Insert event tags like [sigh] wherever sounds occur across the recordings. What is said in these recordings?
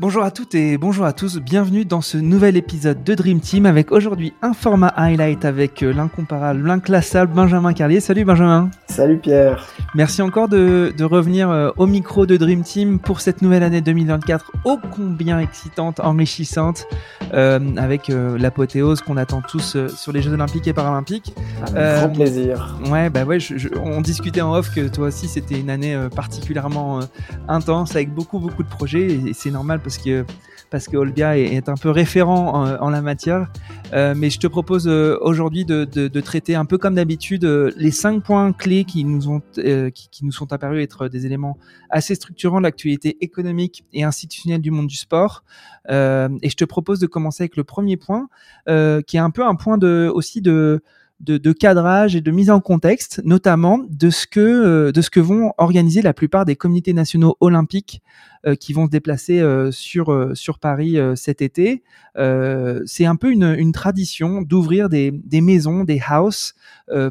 Bonjour à toutes et bonjour à tous, bienvenue dans ce nouvel épisode de Dream Team avec aujourd'hui un format highlight avec euh, l'incomparable, l'inclassable Benjamin Carlier. Salut Benjamin Salut Pierre Merci encore de, de revenir euh, au micro de Dream Team pour cette nouvelle année 2024 ô combien excitante, enrichissante, euh, avec euh, l'apothéose qu'on attend tous euh, sur les Jeux Olympiques et Paralympiques. Avec grand plaisir. Ouais, bah ouais, je, je, on discutait en off que toi aussi c'était une année particulièrement intense avec beaucoup beaucoup de projets et, et c'est normal parce que parce que Olbia est, un peu référent en, la matière. Euh, mais je te propose euh, aujourd'hui de, de, traiter un peu comme d'habitude euh, les cinq points clés qui nous ont qui, nous sont apparus être des éléments assez structurants de l'actualité économique et institutionnelle du monde du sport. et je te propose de commencer avec le premier point, qui est un peu un point de aussi de de, de, cadrage et de mise en contexte, notamment de ce que euh, de ce que vont organiser la plupart des comités nationaux olympiques euh, qui vont se déplacer euh, sur euh, sur Paris euh, cet été. c'est un peu une, une tradition d'ouvrir des, des maisons, des houses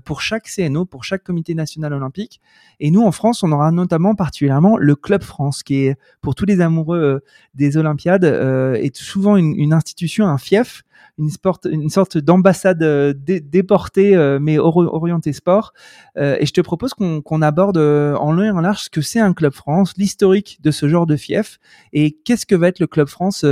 pour chaque CNO, pour chaque comité national olympique. Et nous en France, on aura notamment particulièrement le Club France, qui est pour tous les amoureux des Olympiades est souvent une, une institution, un fief une, sorte d'ambassade euh, dé, déportée, euh, mais or, orientée sport. Euh, et je te propose qu'on qu aborde en long et en large ce que c'est un Club France, l'historique de ce genre de fief, et qu'est-ce que va être le Club France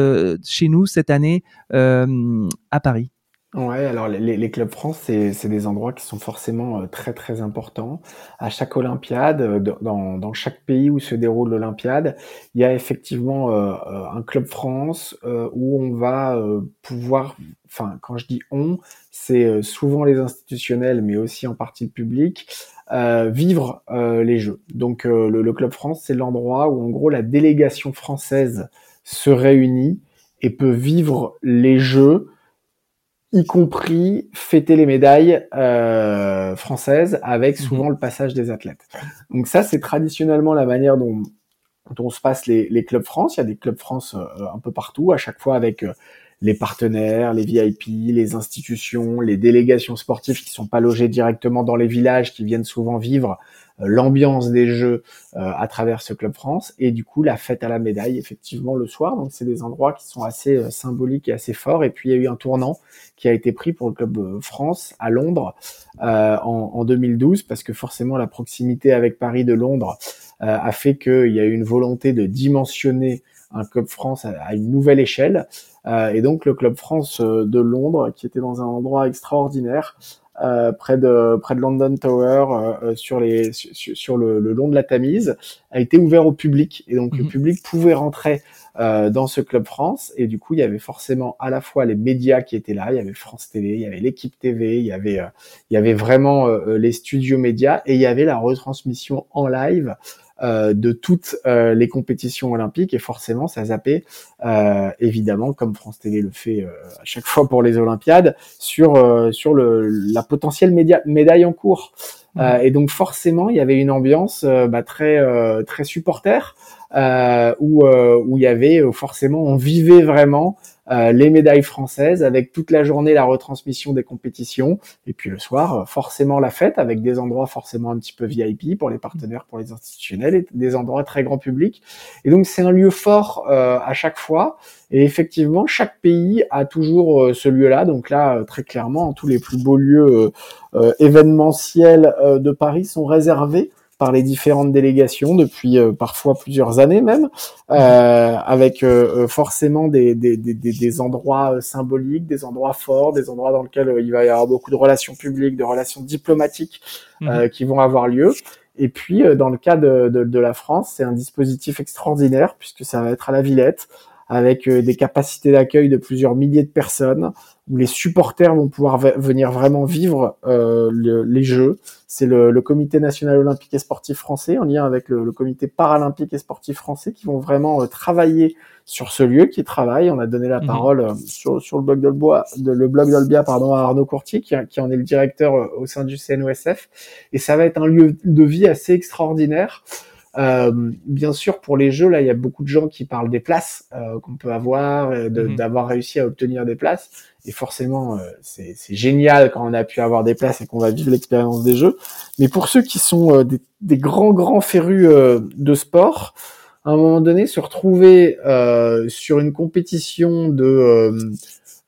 chez nous cette année à Paris. Ouais, alors les, les clubs France, c'est des endroits qui sont forcément euh, très très importants. À chaque Olympiade, euh, dans, dans chaque pays où se déroule l'Olympiade, il y a effectivement euh, euh un club France où on va pouvoir, enfin quand je dis on, c'est souvent les institutionnels, mais aussi en partie le public, vivre les Jeux. Donc le, le club France, c'est l'endroit où en gros la délégation française se réunit et peut vivre les Jeux y compris fêter les médailles euh, françaises avec mhm. souvent le passage des athlètes. Donc ça, c'est traditionnellement la manière dont, dont se passent les, les, clubs France. Il y a des clubs France euh, un peu partout, à chaque fois avec euh, les partenaires, les VIP, les institutions, les délégations sportives qui sont pas logées directement dans les villages, qui viennent souvent vivre l'ambiance des jeux euh, à travers ce club France. Et du coup la fête à la médaille effectivement le soir. Donc c'est des endroits qui sont assez euh, symboliques et assez forts. Et puis il y a eu un tournant qui a été pris pour le club France à Londres euh, en, en, 2012 parce que forcément la proximité avec Paris de Londres euh, a fait qu'il y a eu une volonté de dimensionner un club France à, à une nouvelle échelle. Euh, et donc le club France de Londres qui était dans un endroit extraordinaire euh, près de près de London Tower euh, euh, sur les sur, sur le, le, long de la Tamise a été ouvert au public. Et donc le mhm. public pouvait rentrer euh, dans ce club France. Et du coup il y avait forcément à la fois les médias qui étaient là il y avait France TV il y avait l'équipe TV il y avait euh, il y avait vraiment euh, les studios médias. Et il y avait la retransmission en live de toutes euh, les compétitions olympiques. Et forcément ça zappait euh, évidemment comme France TV le fait à chaque fois pour les Olympiades sur sur le la potentielle média, médaille en cours. Mmh. et donc forcément il y avait une ambiance bah, très très supporter où où il y avait forcément on vivait vraiment euh, les médailles françaises, avec toute la journée la retransmission des compétitions, et puis le soir, euh, forcément la fête, avec des endroits forcément un petit peu VIP pour les partenaires, pour les institutionnels, et des endroits très grand public. Et donc c'est un lieu fort euh, à chaque fois, et effectivement, chaque pays a toujours euh, ce lieu-là. Donc là, très clairement, tous les plus beaux lieux événementiels de Paris sont réservés par les différentes délégations depuis euh, parfois plusieurs années même, euh, avec euh, euh forcément des, des, des, des, endroits symboliques, des endroits forts, des endroits dans lesquels il va y avoir beaucoup de relations publiques, de relations diplomatiques mmh. qui vont avoir lieu. Et puis, dans le cas de, de, de la France, c'est un dispositif extraordinaire puisque ça va être à la Villette, avec des capacités d'accueil de plusieurs milliers de personnes, où les supporters vont pouvoir venir vraiment vivre euh, le, les Jeux. C'est le, le, Comité national olympique et sportif français, en lien avec le, le Comité paralympique et sportif français, qui vont vraiment euh, travailler sur ce lieu, qui travaille. On a donné la mmh. parole euh, sur, sur, le blog d'Olbia, de, le blog d'Olbia, pardon, à Arnaud Courtier, qui, qui, en est le directeur euh, au sein du CNOSF. Et ça va être un lieu de vie assez extraordinaire. Euh, bien sûr, pour les jeux, là, il y a beaucoup de gens qui parlent des places euh, qu'on peut avoir, d'avoir de, mmh. réussi à obtenir des places. Et forcément, euh, c'est génial quand on a pu avoir des places et qu'on va vivre l'expérience des jeux. Mais pour ceux qui sont euh, des, des, grands, grands férus euh, de sport, à un moment donné, se retrouver sur une compétition de euh,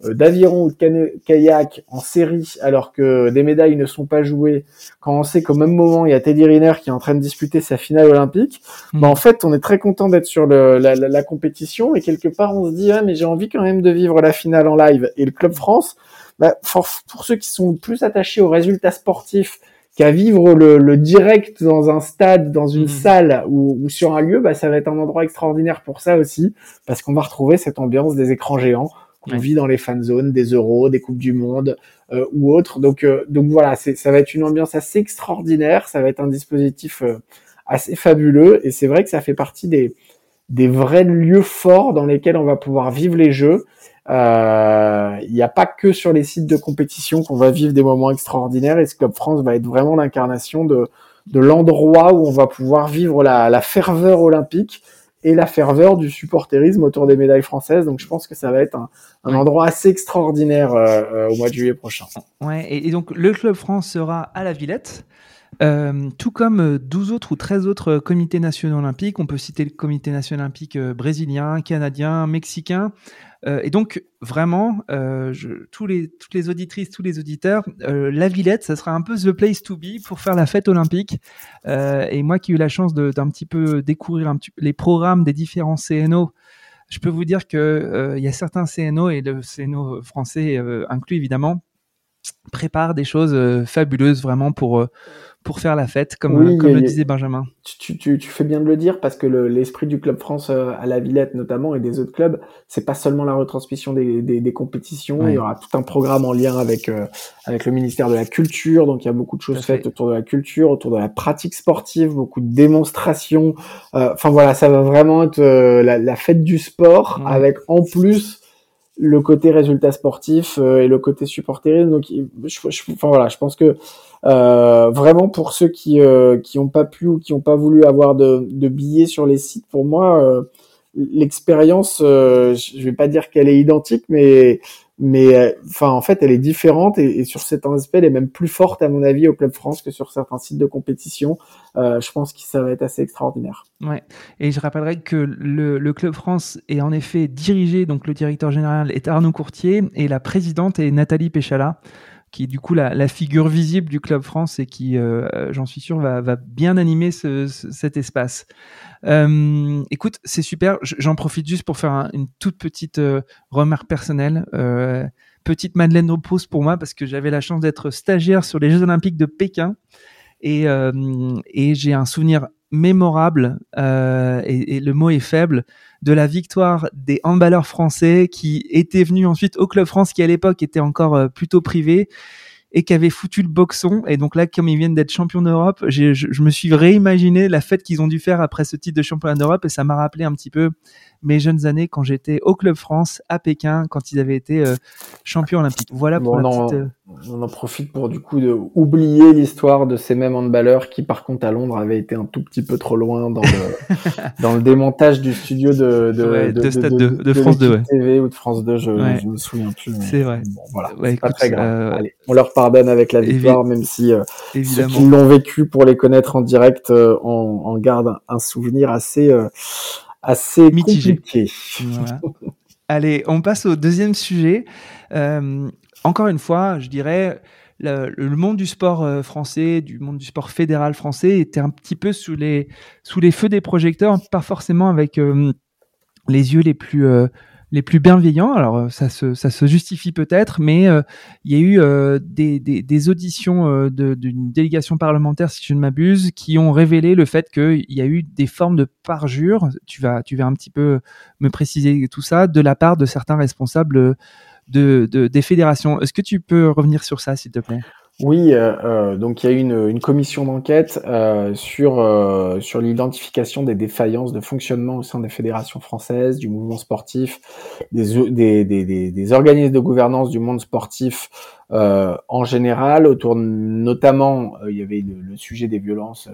d'aviron ou de kayak en série alors que des médailles ne sont pas jouées, quand on sait qu'au même moment il y a Teddy Riner qui est en train de disputer sa finale olympique, bah en fait on est très content d'être sur le, la, la, compétition et quelque part on se dit ah mais j'ai envie quand même de vivre la finale en live. Et le club France, bah, pour, pour ceux qui sont plus attachés aux résultats sportifs qu'à vivre le, le, direct dans un stade, dans une hmm. salle ou, ou, sur un lieu, bah, ça va être un endroit extraordinaire pour ça aussi, parce qu'on va retrouver cette ambiance des écrans géants on vit dans les fan zones des euros, des coupes du monde euh, ou autres. Donc, euh, donc voilà, ça va être une ambiance assez extraordinaire. Ça va être un dispositif euh, assez fabuleux. Et c'est vrai que ça fait partie des, des vrais lieux forts dans lesquels on va pouvoir vivre les jeux. Il n'y a pas que sur les sites de compétition qu'on va vivre des moments extraordinaires. Et ce Club France va être vraiment l'incarnation de, de l'endroit où on va pouvoir vivre la, la ferveur olympique et la ferveur du supporterisme autour des médailles françaises. Donc je pense que ça va être un, endroit assez extraordinaire euh, euh, au mois de juillet prochain. Ouais, et, donc le Club France sera à la Villette. Euh, tout comme 12 autres ou 13 autres comités nationaux olympiques, on peut citer le comité national olympique brésilien, canadien, mexicain, euh, et donc, vraiment, euh, toutes les auditrices, tous les auditeurs, euh, la Villette, ça sera un peu the place to be pour faire la fête olympique. et moi qui ai eu la chance d'un petit peu découvrir un petit, les programmes des différents CNO, je peux vous dire que il y a certains CNO et le CNO français inclus évidemment prépare des choses fabuleuses vraiment pour pour faire la fête, comme, comme le disait Benjamin. Tu, tu, tu, fais bien de le dire parce que l'esprit du Club France euh, à la Villette notamment et des autres clubs, c'est pas seulement la retransmission des, des, des compétitions, il y aura tout un programme en lien avec euh, avec le ministère de la Culture, donc il y a beaucoup de choses faites autour de la culture, autour de la pratique sportive, beaucoup de démonstrations. Euh, enfin voilà, ça va vraiment être la, la, fête du sport avec en plus le côté résultat sportif et le côté supporterisme. Donc, je, je, enfin voilà, je pense que euh, vraiment pour ceux qui euh, qui n'ont pas pu ou qui n'ont pas voulu avoir de, de, billets sur les sites, pour moi, euh, l'expérience, je vais pas dire qu'elle est identique, mais mais enfin en fait elle est différente et, sur certains aspects elle est même plus forte à mon avis au Club France que sur certains sites de compétition. je pense que ça va être assez extraordinaire. Ouais. Et je rappellerai que le, le, Club France est en effet dirigé, donc le directeur général est Arnaud Courtier et la présidente est Nathalie Péchala qui est du coup la, figure visible du Club France et qui, euh, j'en suis sûr, va, bien animer ce, cet espace. Euh, écoute, c'est super. J'en profite juste pour faire une toute petite euh, remarque personnelle. Petite Madeleine de pour moi parce que j'avais la chance d'être stagiaire sur les Jeux Olympiques de Pékin et j'ai un souvenir mémorable, euh, et, et, le mot est faible, de la victoire des handballeurs français qui étaient venus ensuite au Club France, qui à l'époque était encore euh, plutôt privé et qui avait foutu le boxon. Et donc là, comme ils viennent d'être champions d'Europe, je, je, me suis réimaginé la fête qu'ils ont dû faire après ce titre de championnat d'Europe et ça m'a rappelé un petit peu mes jeunes années quand j'étais au Club France à Pékin quand ils avaient été euh, champions olympiques. Voilà pour la petite, euh, on en profite pour du coup de oublier l'histoire de ces mêmes handballeurs qui par contre à Londres avaient été un tout petit peu trop loin dans le, [laughs] dans le démontage du studio de, de, de, de, de, France 2 TV ou de France 2 je, je me souviens plus c'est vrai. bon, voilà. Pas très grave. euh, Allez, on leur pardonne avec la victoire même si euh, ceux qui l'ont vécu pour les connaître en direct euh, en, en gardent un souvenir assez euh, assez mitigé. compliqué. Voilà. [laughs] Allez, on passe au deuxième sujet. Euh, encore une fois, je dirais, le, monde du sport euh, français, du monde du sport fédéral français était un petit peu sous les, sous les feux des projecteurs, pas forcément avec euh, les yeux les plus, euh, les plus bienveillants. Alors ça se, ça se justifie peut-être, mais il y a eu des, des, des, auditions d'une délégation parlementaire, si je ne m'abuse, qui ont révélé le fait qu'il y a eu des formes de parjure. Tu vas, tu vas un petit peu me préciser tout ça de la part de certains responsables de, de, des fédérations. Est-ce que tu peux revenir sur ça, s'il te plaît? Oui, euh, euh, donc il y a eu une, une commission d'enquête euh, sur sur l'identification des défaillances de fonctionnement au sein des fédérations françaises, du mouvement sportif, des, des, des, des organismes de gouvernance du monde sportif en général, autour notamment, il y avait le, sujet des violences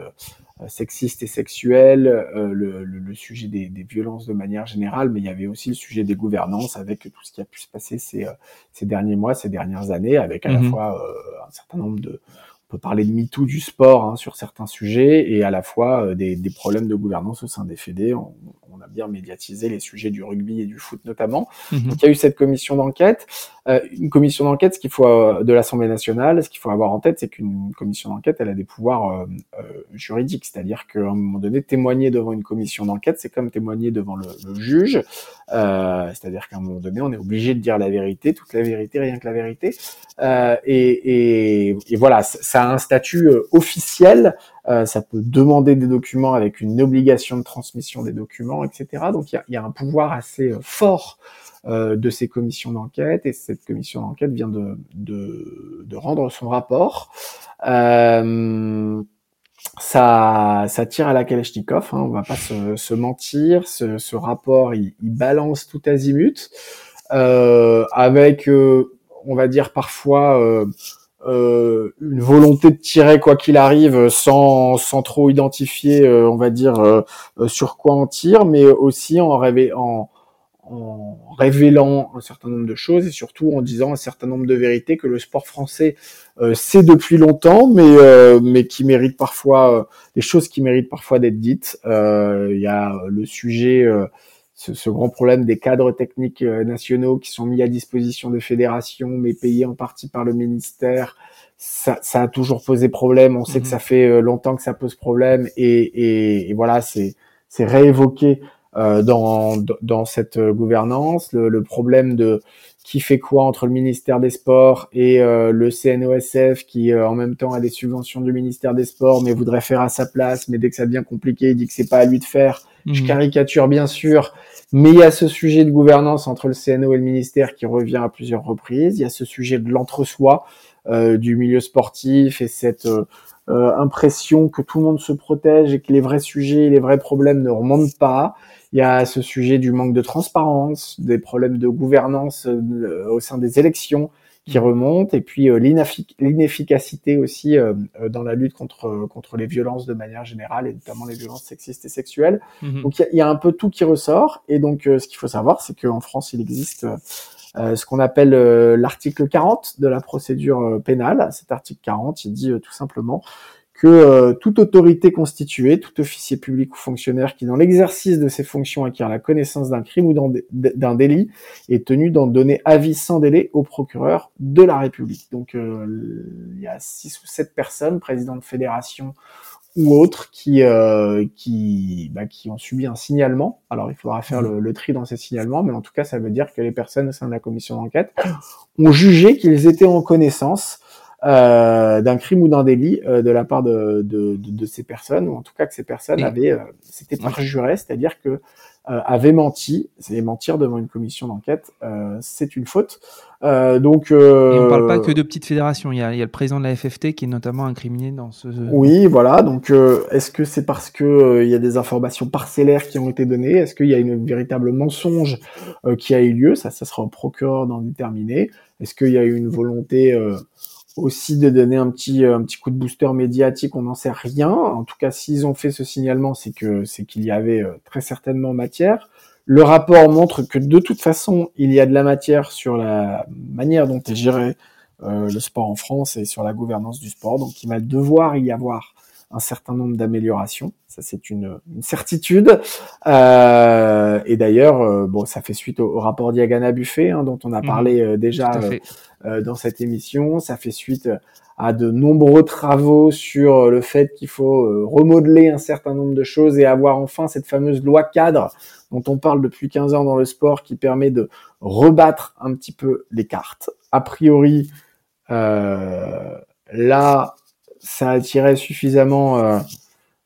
sexiste et sexuelle, euh, le, le, le, sujet des, des, violences de manière générale, mais il y avait aussi le sujet des gouvernances avec tout ce qui a pu se passer ces, euh, ces derniers mois, ces dernières années, avec à la mhm. fois un certain nombre de peut parler de MeToo du sport hein, sur certains sujets et à la fois des, des, problèmes de gouvernance au sein des fédés. On, on, a bien médiatisé les sujets du rugby et du foot notamment. Mhm. Donc il y a eu cette commission d'enquête. Euh, une commission d'enquête, ce qu'il faut euh, de l'Assemblée nationale, ce qu'il faut avoir en tête, c'est qu'une commission d'enquête, elle a des pouvoirs euh, juridiques, c'est-à-dire qu'à un moment donné, témoigner devant une commission d'enquête, c'est comme témoigner devant le, le juge, c'est-à-dire qu'à un moment donné, on est obligé de dire la vérité, toute la vérité, rien que la vérité, et, et, et, voilà, ça a un statut officiel. Ça peut demander des documents avec une obligation de transmission des documents, etc. Donc il y a, y a, un pouvoir assez fort euh, de ces commissions d'enquête et cette commission d'enquête vient de, de, de, rendre son rapport. Euh, ça, ça tire à la Kalachnikov, hein, on va pas se, se mentir. Ce, ce rapport, il, il, balance tout azimut, euh, avec, euh, on va dire parfois euh, euh, une volonté de tirer quoi qu'il arrive, sans, sans trop identifier, on va dire sur quoi on tire, mais aussi en, rêver, en, en révélant un certain nombre de choses et surtout en disant un certain nombre de vérités que le sport français euh, sait depuis longtemps, mais euh, mais qui méritent parfois euh, des choses qui méritent parfois d'être dites. Euh, il y a le sujet, ce, ce, grand problème des cadres techniques nationaux qui sont mis à disposition de fédérations, mais payés en partie par le ministère. Ça, ça a toujours posé problème. On sait que mhm. ça fait longtemps que ça pose problème et, et, et voilà, c'est c'est réévoqué euh, dans, dans cette gouvernance, le, le, problème de qui fait quoi entre le ministère des Sports et euh, le CNOSF qui euh, en même temps a des subventions du ministère des Sports mais voudrait faire à sa place, mais dès que ça devient compliqué, il dit que c'est pas à lui de faire. Je mmh. caricature bien sûr, mais il y a ce sujet de gouvernance entre le CNO et le ministère qui revient à plusieurs reprises. Il y a ce sujet de l'entre-soi du milieu sportif et cette impression que tout le monde se protège et que les vrais sujets, les vrais problèmes ne remontent pas. Il y a ce sujet du manque de transparence, des problèmes de gouvernance euh, au sein des élections qui remontent, et puis euh, l'inefficacité aussi euh, dans la lutte contre contre les violences de manière générale, et notamment les violences sexistes et sexuelles. Mm-hmm. Donc il y, a un peu tout qui ressort, et donc ce qu'il faut savoir, c'est qu'en France, il existe ce qu'on appelle l'article 40 de la procédure pénale. Cet article 40, il dit tout simplement que euh, toute autorité constituée, tout officier public ou fonctionnaire qui, dans l'exercice de ses fonctions, acquiert la connaissance d'un crime ou d'un délit, est tenu d'en donner avis sans délai au procureur de la République. Donc, euh, il y a six ou sept personnes, présidents de fédération ou autres, qui euh, qui, bah, qui ont subi un signalement. Alors, il faudra faire le, le, tri dans ces signalements, mais en tout cas, ça veut dire que les personnes au sein de la commission d'enquête ont jugé qu'ils étaient en connaissance euh, d'un crime ou d'un délit euh, de la part de, de, de, de, ces personnes, ou en tout cas que ces personnes avaient, euh, c'était parjuré, c'est-à-dire que euh, avaient menti. C'est mentir devant une commission d'enquête, c'est une faute. donc, Et on parle pas que de petites fédérations. Il y, a, il y a le président de la FFT qui est notamment incriminé dans ce. Oui, voilà. Donc, est-ce que c'est parce que il y a des informations parcellaires qui ont été données? Est-ce qu'il y a une véritable mensonge qui a eu lieu? Ça, ça sera au procureur d'en déterminer. Est-ce qu'il y a eu une volonté aussi de donner un petit euh, un petit coup de booster médiatique, on n'en sait rien. En tout cas, s'ils ont fait ce signalement, c'est que c'est qu'il y avait euh, très certainement matière. Le rapport montre que de toute façon, il y a de la matière sur la manière dont est géré euh, le sport en France et sur la gouvernance du sport. Donc, il va devoir y avoir un certain nombre d'améliorations. Ça, c'est une, une, certitude. Euh, et d'ailleurs, euh, bon, ça fait suite au, rapport Diagana Buffet, hein, dont on a mhm. parlé euh, déjà euh, dans cette émission. Ça fait suite à de nombreux travaux sur le fait qu'il faut remodeler un certain nombre de choses et avoir enfin cette fameuse loi cadre dont on parle depuis 15 ans dans le sport qui permet de rebattre un petit peu les cartes. A priori, là, ça attirait suffisamment euh,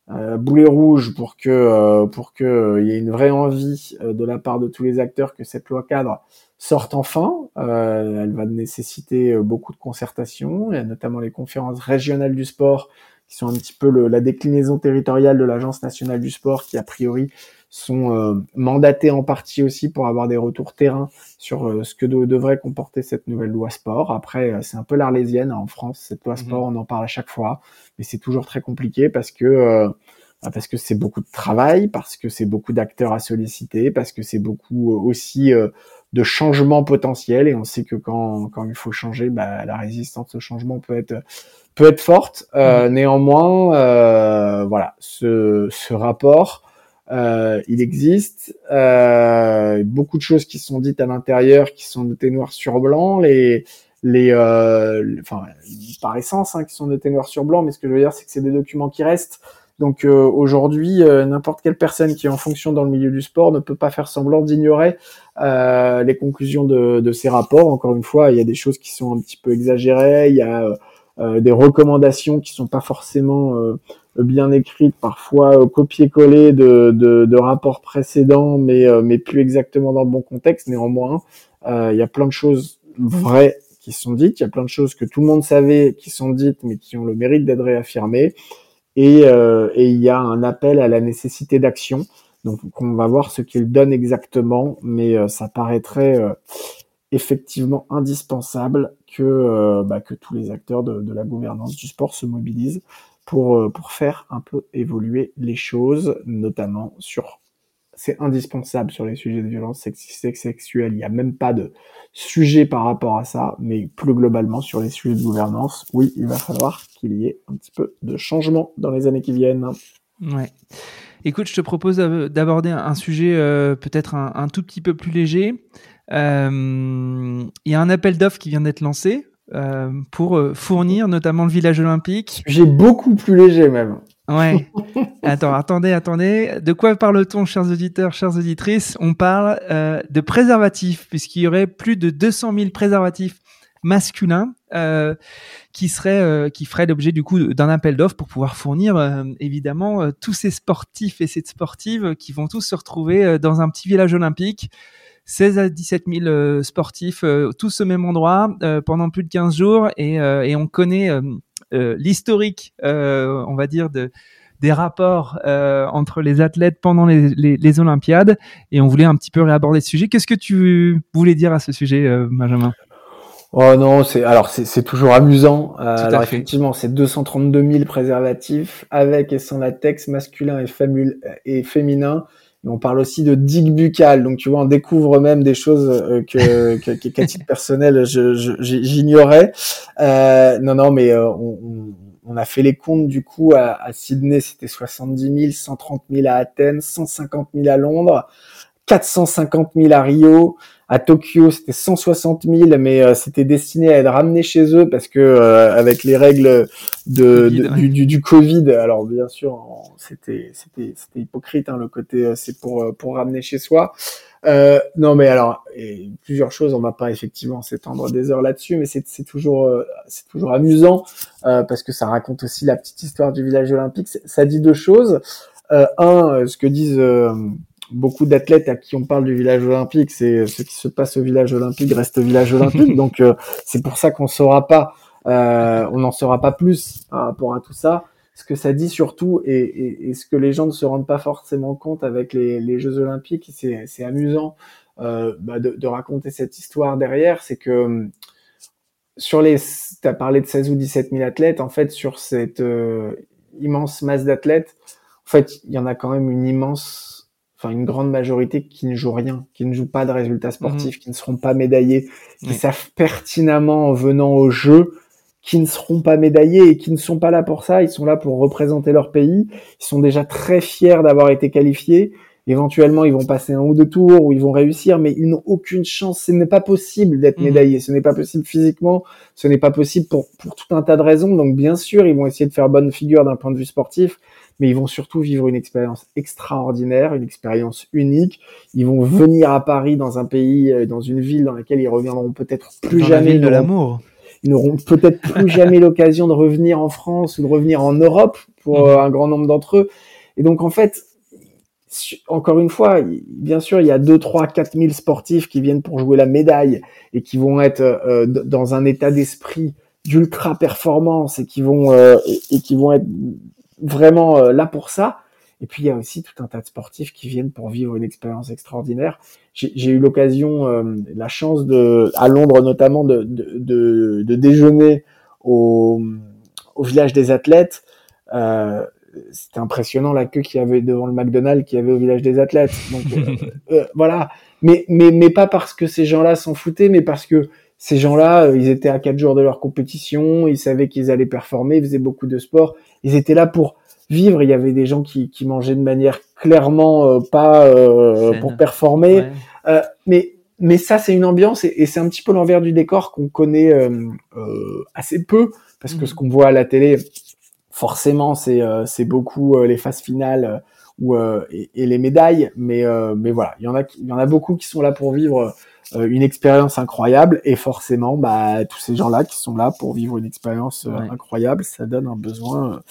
euh, boulet rouge pour que euh, pour que il y ait une vraie envie de la part de tous les acteurs que cette loi cadre sorte enfin. elle va nécessiter beaucoup de concertation. A notamment les conférences régionales du sport qui sont un petit peu le, la déclinaison territoriale de l'Agence nationale du sport qui a priori sont euh, mandatés en partie aussi pour avoir des retours terrain sur euh, ce que devrait comporter cette nouvelle loi sport. Après, euh, c'est un peu l'arlésienne hein, en France, cette loi mhm. sport, on en parle à chaque fois, mais c'est toujours très compliqué parce que parce que c'est beaucoup de travail, parce que c'est beaucoup d'acteurs à solliciter, parce que c'est beaucoup aussi de changements potentiels. Et on sait que quand, quand il faut changer, bah, la résistance au changement peut être peut être forte. Euh, mmh. Néanmoins, euh, voilà, ce, ce rapport, euh, il existe. Euh, beaucoup de choses qui sont dites à l'intérieur, qui sont notées noir sur blanc. Les les, euh, enfin, par essence, hein, qui sont notés noir sur blanc. Mais ce que je veux dire, c'est que c'est des documents qui restent. Donc euh, aujourd'hui, euh, n'importe quelle personne qui est en fonction dans le milieu du sport ne peut pas faire semblant d'ignorer euh, les conclusions de, de, ces rapports. Encore une fois, il y a des choses qui sont un petit peu exagérées, il y a des recommandations qui sont pas forcément bien écrites, parfois copier-coller de, rapports précédents, mais plus exactement dans le bon contexte. Néanmoins, il y a plein de choses vraies qui sont dites, il y a plein de choses que tout le monde savait qui sont dites, mais qui ont le mérite d'être réaffirmées. Euh, et, il y a un appel à la nécessité d'action. Donc on va voir ce qu'il donne exactement, mais euh, ça paraîtrait euh, effectivement indispensable que, bah, que tous les acteurs de, la gouvernance du sport se mobilisent pour faire un peu évoluer les choses, notamment sur c'est indispensable sur les sujets de violence sexuelle. Il n'y a même pas de sujet par rapport à ça, mais plus globalement sur les sujets de gouvernance, oui, il va falloir qu'il y ait un petit peu de changement dans les années qui viennent. Ouais. Écoute, je te propose d'aborder un sujet euh, peut-être un, tout petit peu plus léger. Euh, il y a un appel d'offres qui vient d'être lancé euh, pour fournir notamment le village olympique. J'ai beaucoup plus léger même. Ouais. [laughs] Attends, attendez, attendez. De quoi parle-t-on, chers auditeurs, chères auditrices? On parle euh, de préservatifs, puisqu'il y aurait plus de 200 000 préservatifs masculins euh, qui seraient, euh, qui feraient l'objet du coup d'un appel d'offres pour pouvoir fournir euh, évidemment euh, tous ces sportifs et ces sportives qui vont tous se retrouver dans un petit village olympique. 16 à 17 000 sportifs, tous au même endroit pendant plus de 15 jours, et, et on connaît euh, l'historique, euh, on va dire, de, des rapports euh, entre les athlètes pendant les, les, Olympiades et on voulait un petit peu réaborder ce sujet. Qu'est-ce que tu voulais dire à ce sujet, Benjamin? Oh non, c'est alors c'est toujours amusant. alors effectivement, c'est 232 000 préservatifs avec et sans latex masculin et féminin. On parle aussi de digue buccale. Donc tu vois, on découvre même des choses [laughs] que qu'à titre personnel j'ignorais. Euh, non, non, mais euh, on, on, a fait les comptes du coup à, à Sydney, c'était 70 000, 130 000 à Athènes, 150 000 à Londres, 450 000 à Rio. À Tokyo, c'était 160 000, mais euh, c'était destiné à être ramené chez eux parce que euh, avec les règles de, du, du, du, Covid, alors bien sûr, c'était c'était c'était hypocrite hein, le côté c'est pour pour ramener chez soi. Euh, non, mais alors, et plusieurs choses, on va pas effectivement s'étendre des heures là-dessus, mais c'est toujours, euh, c'est toujours amusant euh, parce que ça raconte aussi la petite histoire du village olympique. Ça dit deux choses. Euh, un, ce que disent beaucoup d'athlètes à qui on parle du village olympique, c'est ce qui se passe au village olympique reste au village olympique. [laughs] Donc c'est pour ça qu'on saura pas, on n'en saura pas plus par rapport à tout ça. Ce que ça dit surtout et, ce que les gens ne se rendent pas forcément compte avec les, Jeux Olympiques, c'est amusant euh, bah, de, raconter cette histoire derrière, c'est que hum, sur les, tu as parlé de 16 ou 17 000 athlètes, en fait, sur cette euh, immense masse d'athlètes, en fait, il y en a quand même une immense, enfin une grande majorité qui ne jouent rien, qui ne jouent pas de résultats sportifs, mmh. qui ne seront pas médaillés, qui savent pertinemment en venant au jeu qui ne seront pas médaillés et qui ne sont pas là pour ça. Ils sont là pour représenter leur pays. Ils sont déjà très fiers d'avoir été qualifiés. Éventuellement, ils vont passer un ou deux tours où ils vont réussir, mais ils n'ont aucune chance. Ce n'est pas possible d'être mmh. médaillé. Ce n'est pas possible physiquement. Ce n'est pas possible pour, pour tout un tas de raisons. Donc, bien sûr, ils vont essayer de faire bonne figure d'un point de vue sportif, mais ils vont surtout vivre une expérience extraordinaire, une expérience unique. Ils vont venir à Paris dans un pays, euh, dans une ville dans laquelle ils reviendront peut-être plus jamais. de l'amour ils n'auront peut-être plus jamais l'occasion de revenir en France ou de revenir en Europe pour mhm. euh, un grand nombre d'entre eux. Et donc en fait, encore une fois, bien sûr, il y a 2, 3, 4 000 sportifs qui viennent pour jouer la médaille et qui vont être euh, dans un état d'esprit d'ultra performance et qui vont euh, et, qui vont être vraiment là pour ça. Et puis il y a aussi tout un tas de sportifs qui viennent pour vivre une expérience extraordinaire. J'ai eu l'occasion, euh, la chance de, à Londres notamment, de, de, de, déjeuner au, au, village des athlètes. Euh, c'était impressionnant la queue qu'il y avait devant le McDonald's qu'il y avait au village des athlètes. Donc [laughs] voilà, mais mais mais pas parce que ces gens-là s'en foutaient, mais parce que ces gens-là, ils étaient à quatre jours de leur compétition, ils savaient qu'ils allaient performer, ils faisaient beaucoup de sport, ils étaient là pour vivre. Il y avait des gens qui, qui mangeaient de manière clairement pas pour performer, mais mais ça, c'est une ambiance et, c'est un petit peu l'envers du décor qu'on connaît euh, euh, assez peu parce que ce mhm. qu'on voit à la télé, forcément, c'est euh, c'est beaucoup les phases finales ou et, et, les médailles, mais mais voilà, il y en a il y en a beaucoup qui sont là pour vivre euh, une expérience incroyable et forcément bah tous ces gens-là qui sont là pour vivre une expérience euh, incroyable ça donne un besoin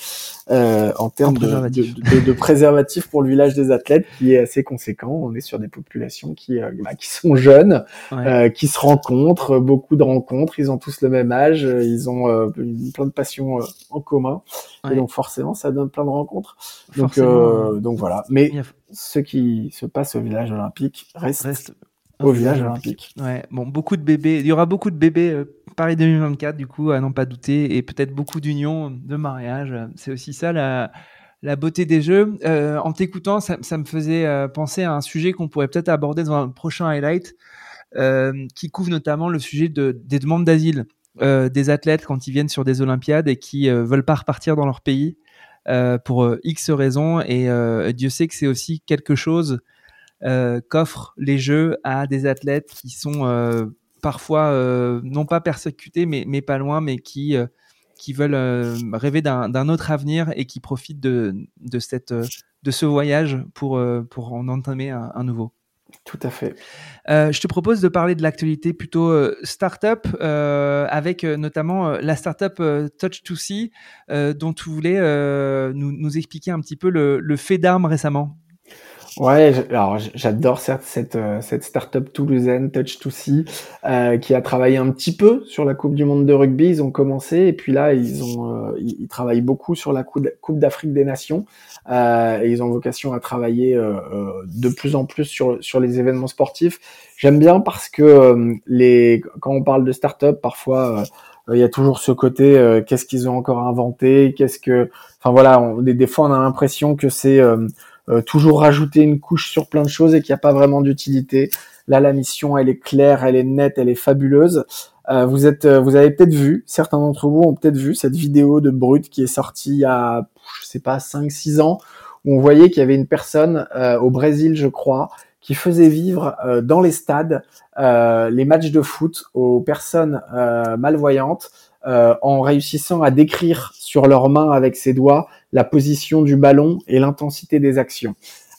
euh, en termes de, de, de, préservatif pour le village des athlètes qui est assez conséquent. On est sur des populations qui bah, qui sont jeunes qui se rencontrent beaucoup de rencontres. Ils ont tous le même âge ils ont plein de passions en commun. Et donc forcément ça donne plein de rencontres. Donc donc voilà. Mais ce qui se passe au village olympique reste, reste au village olympique. Ouais, bon, beaucoup de bébés. Il y aura beaucoup de bébés euh, Paris 2024, du coup, à n'en pas douter, et peut-être beaucoup d'unions, de mariages. C'est aussi ça la, beauté des jeux. Euh, en t'écoutant, ça, me faisait euh, penser à un sujet qu'on pourrait peut-être aborder dans un prochain highlight, qui couvre notamment le sujet de, des demandes d'asile des athlètes quand ils viennent sur des Olympiades et qui veulent pas repartir dans leur pays pour X raisons. Et Dieu sait que c'est aussi quelque chose qu'offrent les jeux à des athlètes qui sont euh, parfois euh, non pas persécutés, mais, mais pas loin, mais qui, qui veulent rêver d'un autre avenir et qui profitent de, de, cette, de ce voyage pour, pour en entamer un, nouveau. Tout à fait. Euh, je te propose de parler de l'actualité plutôt euh, startup, euh, avec notamment la startup Touch2C, dont tu voulais nous, nous, expliquer un petit peu le, le fait d'armes récemment. Ouais, alors j'adore cette cette euh, cette startup toulousaine Touch2C euh, qui a travaillé un petit peu sur la Coupe du Monde de rugby. Ils ont commencé et puis là ils ont euh, ils, travaillent beaucoup sur la Coupe d'Afrique des Nations euh, et ils ont vocation à travailler de plus en plus sur sur les événements sportifs. J'aime bien parce que les quand on parle de startup parfois il y a toujours ce côté qu'est-ce qu'ils ont encore inventé, qu'est-ce que enfin voilà, des, des fois on a l'impression que c'est euh, toujours rajouter une couche sur plein de choses et qu'il n'y a pas vraiment d'utilité. Là, la mission, elle est claire, elle est nette, elle est fabuleuse. Euh, vous êtes, euh, vous avez peut-être vu, certains d'entre vous ont peut-être vu cette vidéo de Brut qui est sortie il y a, je sais pas, 5-6 ans, où on voyait qu'il y avait une personne au Brésil, je crois, qui faisait vivre dans les stades les matchs de foot aux personnes malvoyantes en réussissant à décrire sur leurs mains avec ses doigts la position du ballon et l'intensité des actions.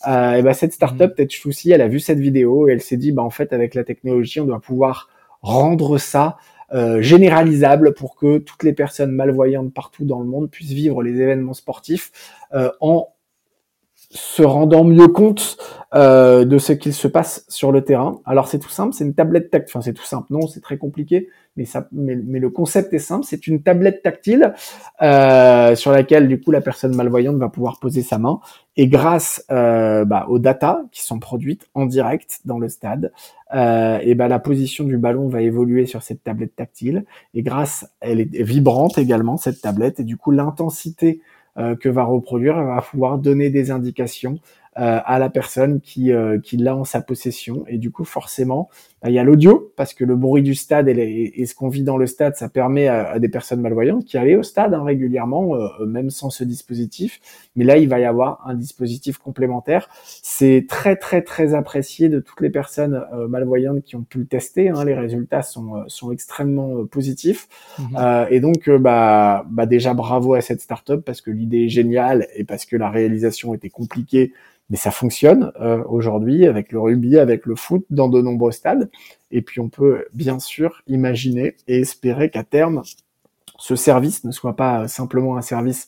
Euh, et ben cette startup, mmh. Touch2C, elle a vu cette vidéo et elle s'est dit, bah en fait, avec la technologie, on doit pouvoir rendre ça euh, généralisable pour que toutes les personnes malvoyantes partout dans le monde puissent vivre les événements sportifs euh, en se rendant mieux compte euh, de ce qu'il se passe sur le terrain. Alors c'est tout simple, c'est une tablette tactile. Enfin c'est tout simple, non, c'est très compliqué, mais ça, mais, le concept est simple. C'est une tablette tactile euh, sur laquelle du coup la personne malvoyante va pouvoir poser sa main et grâce euh, bah, aux data qui sont produites en direct dans le stade, euh, et bah, la position du ballon va évoluer sur cette tablette tactile et grâce, elle est vibrante également cette tablette et du coup l'intensité que va reproduire, va pouvoir donner des indications euh, à la personne qui, euh, qui l'a en sa possession. Et du coup, forcément, il y a l'audio, parce que le bruit du stade et, ce qu'on vit dans le stade, ça permet à, des personnes malvoyantes qui allaient au stade hein, régulièrement, euh, même sans ce dispositif. Mais là, il va y avoir un dispositif complémentaire. C'est très, très, très apprécié de toutes les personnes malvoyantes qui ont pu le tester. Hein. Les résultats sont, sont extrêmement positifs. Mhm. et donc, bah, bah déjà, bravo à cette startup, parce que l'idée est géniale et parce que la réalisation était compliquée mais ça fonctionne euh, aujourd'hui avec le rugby, avec le foot dans de nombreux stades. Et puis on peut bien sûr imaginer et espérer qu'à terme, ce service ne soit pas simplement un service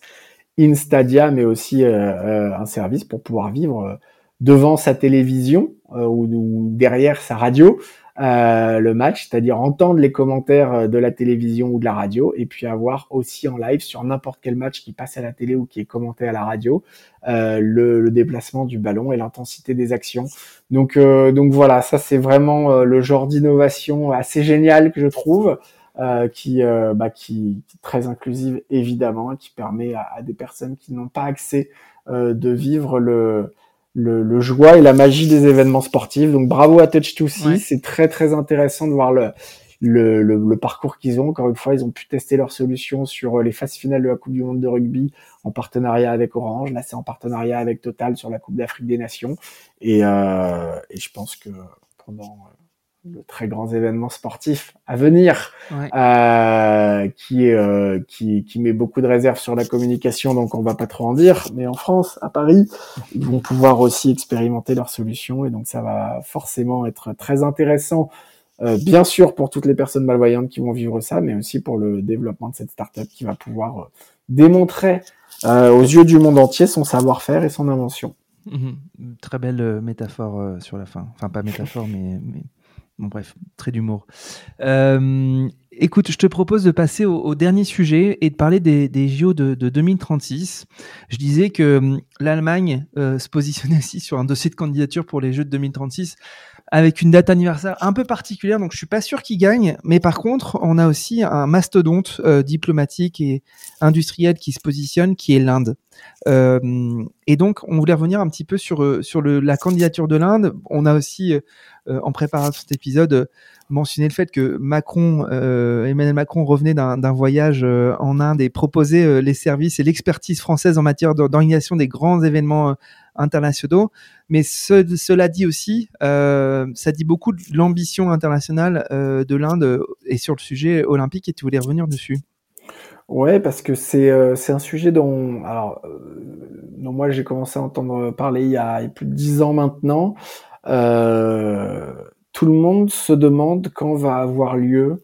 in stadia, mais aussi euh, euh, un service pour pouvoir vivre devant sa télévision ou, derrière sa radio euh, le match, c'est-à-dire entendre les commentaires euh, de la télévision ou de la radio, et puis avoir aussi en live sur n'importe quel match qui passe à la télé ou qui est commenté à la radio, euh, le, le, déplacement du ballon et l'intensité des actions. Donc, donc voilà, ça c'est vraiment le genre d'innovation assez génial que je trouve. qui, bah, qui, est très inclusive évidemment, qui permet à, des personnes qui n'ont pas accès de vivre le, le, le, joie et la magie des événements sportifs. Donc bravo à Touch2C, c'est très très intéressant de voir le, le, le, parcours qu'ils ont. Encore une fois, ils ont pu tester leur solution sur euh, les phases finales de la Coupe du Monde de rugby en partenariat avec Orange. Là, c'est en partenariat avec Total sur la Coupe d'Afrique des Nations. Et, euh, et, je pense que pendant euh, le très grands événements sportifs à venir, euh, qui, euh, qui, qui met beaucoup de réserves sur la communication, donc on va pas trop en dire. Mais en France, à Paris, ils vont pouvoir aussi expérimenter leur solution, et donc ça va forcément être très intéressant euh, bien sûr pour toutes les personnes malvoyantes qui vont vivre ça, mais aussi pour le développement de cette startup qui va pouvoir euh, démontrer euh, aux yeux du monde entier son savoir-faire et son invention. Mhm. Très belle métaphore sur la fin. Enfin, pas métaphore, mais, bon, bref, très d'humour. écoute, je te propose de passer au, dernier sujet et de parler des, JO de, de, 2036. Je disais que hum, l'Allemagne se positionnait aussi sur un dossier de candidature pour les Jeux de 2036 avec une date anniversaire un peu particulière, donc je suis pas sûr qu'il gagne. Mais par contre, on a aussi un mastodonte euh, diplomatique et industriel qui se positionne, qui est l'Inde. Euh, et donc, on voulait revenir un petit peu sur euh, sur la candidature de l'Inde. On a aussi, euh, en préparant cet épisode, mentionné le fait que Macron, Emmanuel Macron, revenait d'un voyage en Inde et proposait les services et l'expertise française en matière d'organisation des grands événements internationaux. Mais cela dit aussi, euh, ça dit beaucoup de l'ambition internationale euh, de l'Inde et sur le sujet olympique. Et tu voulais revenir dessus Ouais, parce que c'est euh, c'est un sujet dont alors non, moi j'ai commencé à entendre parler il y a, plus de dix ans maintenant. tout le monde se demande quand va avoir lieu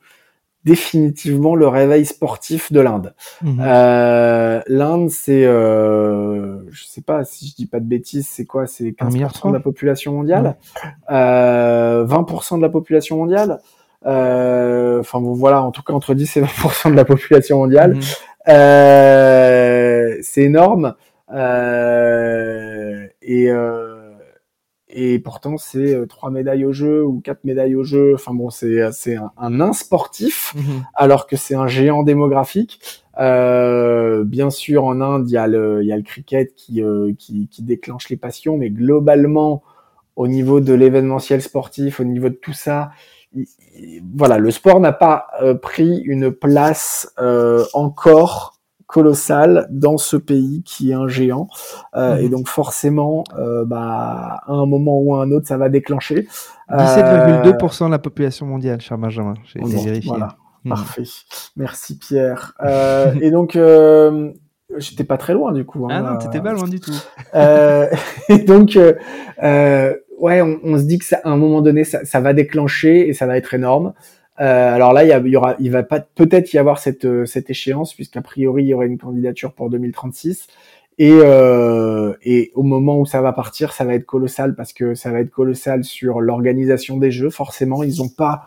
définitivement le réveil sportif de l'Inde. Mhm. Euh, L'Inde, c'est, euh, je sais pas si je dis pas de bêtises, c'est quoi? C'est 15% de la population mondiale, euh, 20% de la population mondiale? Euh, enfin bon, voilà, en tout cas entre 10 et 20% de la population mondiale. Mhm. Euh, c'est énorme. Euh, et et pourtant c'est trois médailles au jeu ou quatre médailles au jeu. Enfin bon, c'est c'est un, un nain sportif mhm. alors que c'est un géant démographique. Euh, bien sûr, en Inde, il y a le il y a le cricket qui, euh, qui qui déclenche les passions, mais globalement au niveau de l'événementiel sportif, au niveau de tout ça, voilà, le sport n'a pas euh, pris une place encore colossal dans ce pays qui est un géant. Euh, Et mhm. donc forcément, euh, bah, à un moment ou à un autre, ça va déclencher. 17,2% euh, de la population mondiale, cher Benjamin. J'ai vérifié. Voilà, mhm. parfait. Merci Pierre. Euh, et donc, euh, j'étais pas très loin du coup. Hein, ah non, t'étais pas loin du tout. [laughs] et donc, ouais, on, on, se dit que ça, à un moment donné, ça, ça va déclencher et ça va être énorme. Euh, alors là, il y, y, aura, il va pas peut-être y avoir cette, euh, cette échéance puisqu'a priori il y aurait une candidature pour 2036 et, euh, et au moment où ça va partir, ça va être colossal parce que ça va être colossal sur l'organisation des jeux. Forcément, ils n'ont pas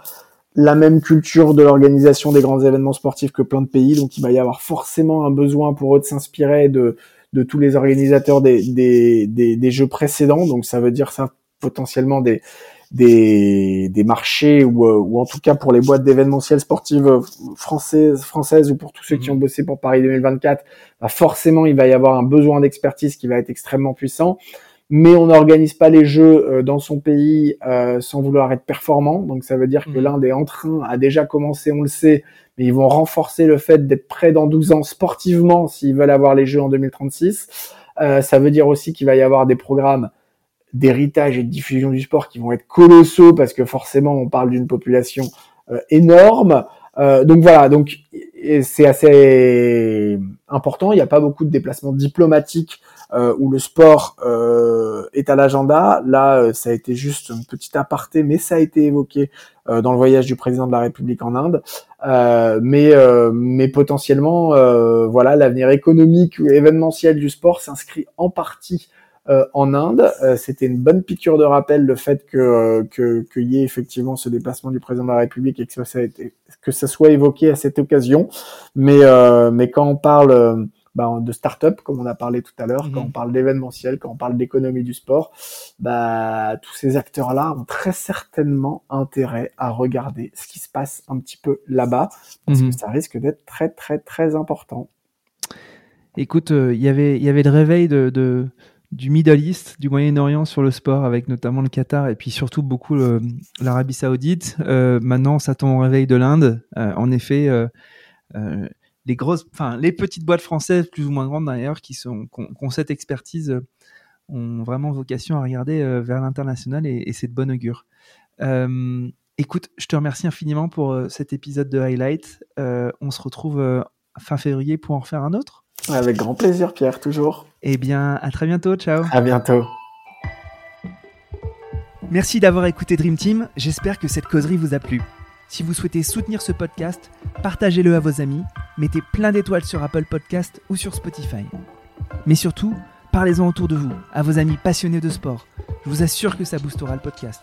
la même culture de l'organisation des grands événements sportifs que plein de pays, donc il va y avoir forcément un besoin pour eux de s'inspirer de, de tous les organisateurs des, des, des, des jeux précédents. Donc ça veut dire ça potentiellement des des, des marchés ou, euh, ou en tout cas pour les boîtes d'événementiel sportives françaises, françaises ou pour tous ceux qui mhm. ont bossé pour Paris 2024, bah forcément il va y avoir un besoin d'expertise qui va être extrêmement puissant. Mais on n'organise pas les jeux euh, dans son pays euh, sans vouloir être performant. Donc ça veut dire que mhm. l'Inde est en train, a déjà commencé, on le sait, mais ils vont renforcer le fait d'être prêts dans 12 ans sportivement s'ils veulent avoir les jeux en 2036. Euh, ça veut dire aussi qu'il va y avoir des programmes d'héritage et de diffusion du sport qui vont être colossaux parce que forcément on parle d'une population euh, énorme. Euh, donc voilà, donc c'est assez important. Il n'y a pas beaucoup de déplacements diplomatiques euh, où le sport euh, est à l'agenda. Là, euh, ça a été juste une petite aparté, mais ça a été évoqué dans le voyage du président de la République en Inde. mais, mais potentiellement, voilà, l'avenir économique ou événementiel du sport s'inscrit en partie euh, en Inde. Euh, c'était une bonne piqûre de rappel le fait que euh, que qu'il y ait effectivement ce déplacement du président de la République et que ça, a été, que ça soit évoqué à cette occasion. Mais mais quand on parle bah, de start-up, comme on a parlé tout à l'heure, quand mhm. on parle d'événementiel, quand on parle d'économie du sport, bah, tous ces acteurs-là ont très certainement intérêt à regarder ce qui se passe un petit peu là-bas, parce que mhm. ça risque d'être très, très, très important. Écoute, euh, il y avait, y avait le réveil de, du Middle East, du Moyen-Orient sur le sport, avec notamment le Qatar et puis surtout beaucoup l'Arabie Saoudite. Euh, maintenant, ça tombe au réveil de l'Inde. Euh, en effet, les grosses, les petites boîtes françaises, plus ou moins grandes d'ailleurs, qui sont, qui ont, cette expertise, ont vraiment vocation à regarder vers l'international et, c'est de bon augure. écoute, je te remercie infiniment pour cet épisode de Highlight. on se retrouve fin février pour en refaire un autre? Avec grand plaisir, Pierre, toujours. Eh bien, à très bientôt. Ciao. À bientôt. Merci d'avoir écouté Dream Team. J'espère que cette causerie vous a plu. Si vous souhaitez soutenir ce podcast, partagez-le à vos amis, mettez plein d'étoiles sur Apple Podcast ou sur Spotify. Mais surtout, parlez-en autour de vous, à vos amis passionnés de sport. Je vous assure que ça boostera le podcast.